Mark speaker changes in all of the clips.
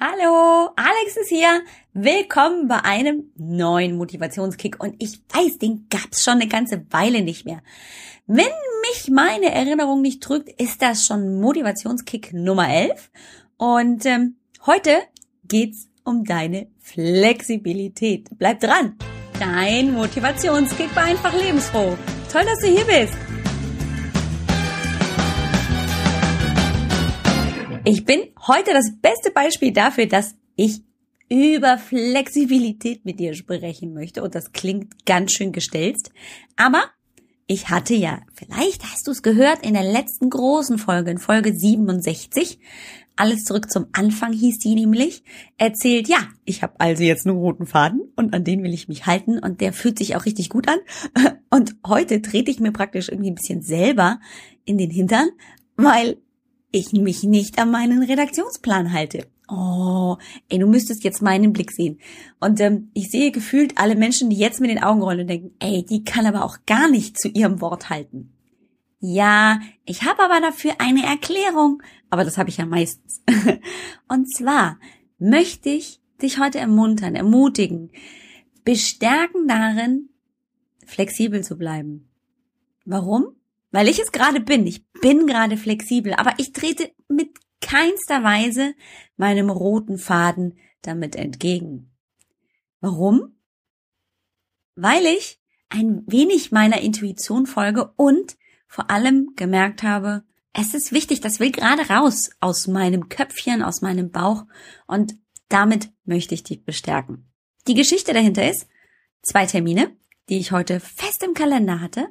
Speaker 1: Hallo, Alex ist hier. Willkommen bei einem neuen Motivationskick und ich weiß, den gab's schon eine ganze Weile nicht mehr. Wenn mich meine Erinnerung nicht trügt, ist das schon Motivationskick Nummer 11 und ähm, heute geht's um deine Flexibilität. Bleib dran. Dein Motivationskick war einfach lebensfroh. Toll, dass du hier bist. Ich bin heute das beste Beispiel dafür, dass ich über Flexibilität mit dir sprechen möchte. Und das klingt ganz schön gestelzt. Aber ich hatte ja, vielleicht hast du es gehört, in der letzten großen Folge, in Folge 67, alles zurück zum Anfang hieß die nämlich, erzählt, ja, ich habe also jetzt einen roten Faden und an den will ich mich halten und der fühlt sich auch richtig gut an. Und heute trete ich mir praktisch irgendwie ein bisschen selber in den Hintern, weil ich mich nicht an meinen Redaktionsplan halte. Oh, ey, du müsstest jetzt meinen Blick sehen. Und ähm, ich sehe gefühlt alle Menschen, die jetzt mit den Augen rollen und denken, ey, die kann aber auch gar nicht zu ihrem Wort halten. Ja, ich habe aber dafür eine Erklärung, aber das habe ich ja meistens. und zwar möchte ich dich heute ermuntern, ermutigen, bestärken darin, flexibel zu bleiben. Warum? Weil ich es gerade bin. Ich bin gerade flexibel, aber ich trete mit keinster Weise meinem roten Faden damit entgegen. Warum? Weil ich ein wenig meiner Intuition folge und vor allem gemerkt habe, es ist wichtig, das will gerade raus aus meinem Köpfchen, aus meinem Bauch und damit möchte ich dich bestärken. Die Geschichte dahinter ist, zwei Termine, die ich heute fest im Kalender hatte,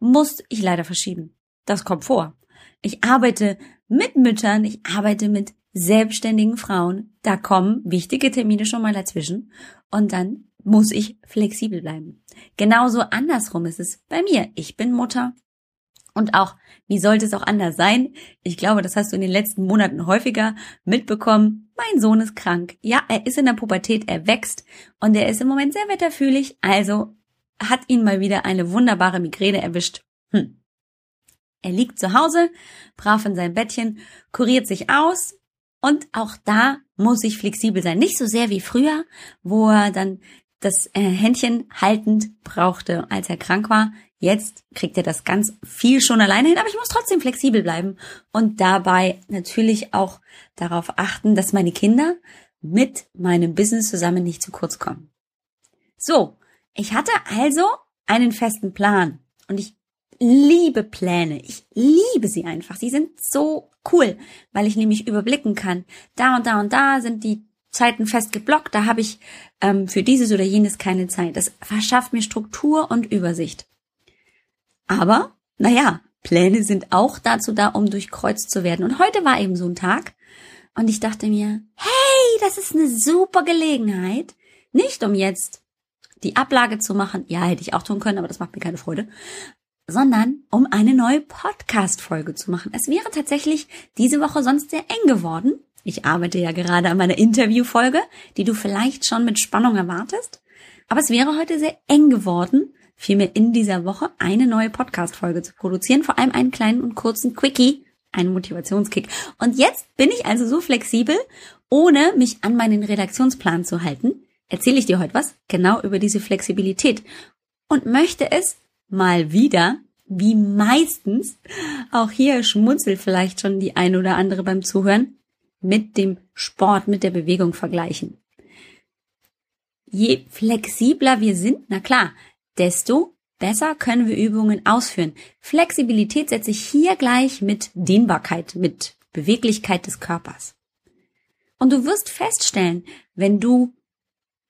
Speaker 1: muss ich leider verschieben. Das kommt vor. Ich arbeite mit Müttern, ich arbeite mit selbstständigen Frauen. Da kommen wichtige Termine schon mal dazwischen und dann muss ich flexibel bleiben. Genauso andersrum ist es bei mir. Ich bin Mutter und auch, wie sollte es auch anders sein? Ich glaube, das hast du in den letzten Monaten häufiger mitbekommen. Mein Sohn ist krank. Ja, er ist in der Pubertät, er wächst und er ist im Moment sehr wetterfühlig. Also hat ihn mal wieder eine wunderbare Migräne erwischt. Hm. Er liegt zu Hause, brav in seinem Bettchen, kuriert sich aus und auch da muss ich flexibel sein. Nicht so sehr wie früher, wo er dann das äh, Händchen haltend brauchte, als er krank war. Jetzt kriegt er das ganz viel schon alleine hin, aber ich muss trotzdem flexibel bleiben und dabei natürlich auch darauf achten, dass meine Kinder mit meinem Business zusammen nicht zu kurz kommen. So, ich hatte also einen festen Plan und ich liebe Pläne. Ich liebe sie einfach. Sie sind so cool, weil ich nämlich überblicken kann. Da und da und da sind die Zeiten fest geblockt. Da habe ich ähm, für dieses oder jenes keine Zeit. Das verschafft mir Struktur und Übersicht. Aber, naja, Pläne sind auch dazu da, um durchkreuzt zu werden. Und heute war eben so ein Tag. Und ich dachte mir, hey, das ist eine super Gelegenheit. Nicht um jetzt die Ablage zu machen. Ja, hätte ich auch tun können, aber das macht mir keine Freude. Sondern um eine neue Podcast-Folge zu machen. Es wäre tatsächlich diese Woche sonst sehr eng geworden. Ich arbeite ja gerade an meiner Interviewfolge, die du vielleicht schon mit Spannung erwartest. Aber es wäre heute sehr eng geworden, vielmehr in dieser Woche eine neue Podcast-Folge zu produzieren. Vor allem einen kleinen und kurzen Quickie, einen Motivationskick. Und jetzt bin ich also so flexibel, ohne mich an meinen Redaktionsplan zu halten, erzähle ich dir heute was genau über diese Flexibilität und möchte es mal wieder, wie meistens, auch hier schmunzelt vielleicht schon die eine oder andere beim Zuhören, mit dem Sport, mit der Bewegung vergleichen. Je flexibler wir sind, na klar, desto besser können wir Übungen ausführen. Flexibilität setze ich hier gleich mit Dehnbarkeit, mit Beweglichkeit des Körpers. Und du wirst feststellen, wenn du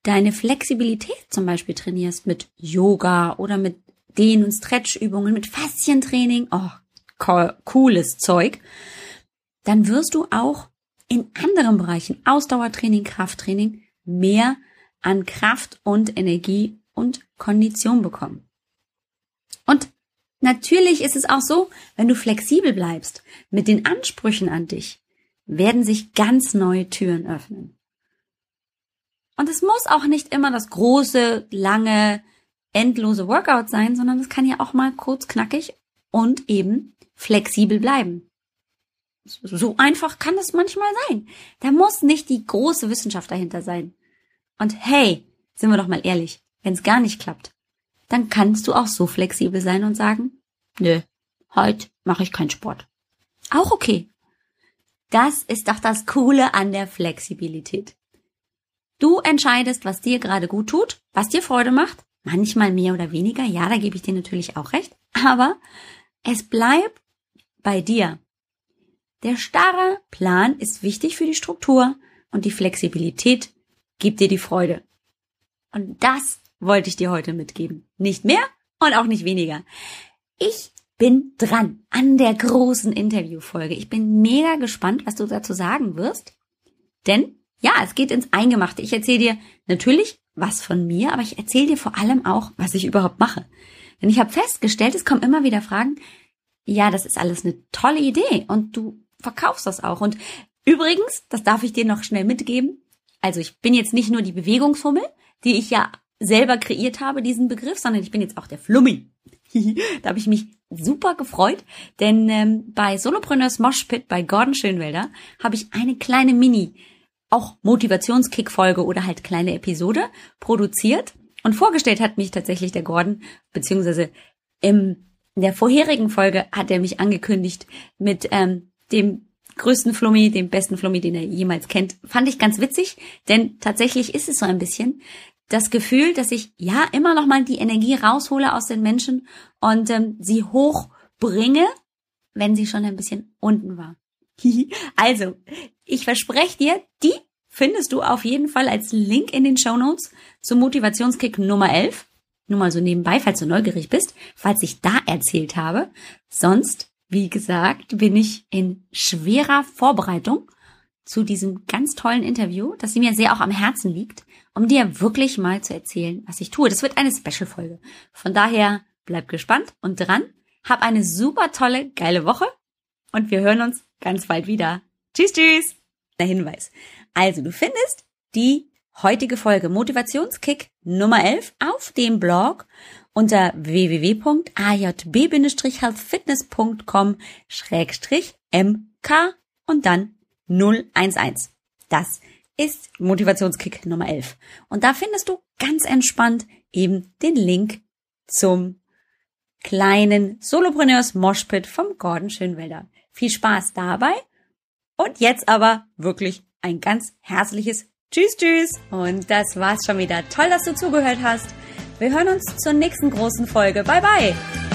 Speaker 1: deine Flexibilität zum Beispiel trainierst mit Yoga oder mit Dehn- und Stretchübungen, mit Faszientraining, oh, cooles Zeug, dann wirst du auch in anderen Bereichen, Ausdauertraining, Krafttraining, mehr an Kraft und Energie und Kondition bekommen. Und natürlich ist es auch so, wenn du flexibel bleibst mit den Ansprüchen an dich, werden sich ganz neue Türen öffnen. Und es muss auch nicht immer das große, lange, endlose Workout sein, sondern es kann ja auch mal kurz knackig und eben flexibel bleiben. So einfach kann es manchmal sein. Da muss nicht die große Wissenschaft dahinter sein. Und hey, sind wir doch mal ehrlich, wenn es gar nicht klappt, dann kannst du auch so flexibel sein und sagen, nö, heute mache ich keinen Sport. Auch okay. Das ist doch das Coole an der Flexibilität. Du entscheidest, was dir gerade gut tut, was dir Freude macht, manchmal mehr oder weniger, ja, da gebe ich dir natürlich auch recht, aber es bleibt bei dir. Der starre Plan ist wichtig für die Struktur und die Flexibilität gibt dir die Freude. Und das wollte ich dir heute mitgeben. Nicht mehr und auch nicht weniger. Ich bin dran an der großen Interviewfolge. Ich bin mega gespannt, was du dazu sagen wirst. Denn ja, es geht ins Eingemachte. Ich erzähle dir natürlich was von mir, aber ich erzähle dir vor allem auch, was ich überhaupt mache. Denn ich habe festgestellt, es kommen immer wieder Fragen, ja, das ist alles eine tolle Idee und du verkaufst das auch. Und übrigens, das darf ich dir noch schnell mitgeben, also ich bin jetzt nicht nur die Bewegungshummel, die ich ja selber kreiert habe, diesen Begriff, sondern ich bin jetzt auch der Flummi. da habe ich mich super gefreut, denn ähm, bei Solopreneurs Moshpit bei Gordon Schönwelder habe ich eine kleine Mini, auch Motivationskick-Folge oder halt kleine Episode produziert und vorgestellt hat mich tatsächlich der Gordon, beziehungsweise im, in der vorherigen Folge hat er mich angekündigt mit ähm, dem größten Flummi, dem besten Flummi, den er jemals kennt. Fand ich ganz witzig, denn tatsächlich ist es so ein bisschen das Gefühl, dass ich ja immer noch mal die Energie raushole aus den Menschen und ähm, sie hochbringe, wenn sie schon ein bisschen unten war. also, ich verspreche dir, die findest du auf jeden Fall als Link in den Show Notes zum Motivationskick Nummer 11. Nur mal so nebenbei, falls du neugierig bist, falls ich da erzählt habe. Sonst wie gesagt, bin ich in schwerer Vorbereitung zu diesem ganz tollen Interview, das mir sehr auch am Herzen liegt, um dir wirklich mal zu erzählen, was ich tue. Das wird eine Special-Folge. Von daher bleib gespannt und dran. Hab eine super tolle, geile Woche und wir hören uns ganz bald wieder. Tschüss, tschüss. Hinweis. Also, du findest die heutige Folge Motivationskick Nummer 11 auf dem Blog unter www.ajb-healthfitness.com-mk und dann 011. Das ist Motivationskick Nummer 11. Und da findest du ganz entspannt eben den Link zum kleinen Solopreneurs Moshpit vom Gordon Schönwelder. Viel Spaß dabei. Und jetzt aber wirklich ein ganz herzliches Tschüss, tschüss. Und das war's schon wieder. Toll, dass du zugehört hast. Wir hören uns zur nächsten großen Folge. Bye, bye.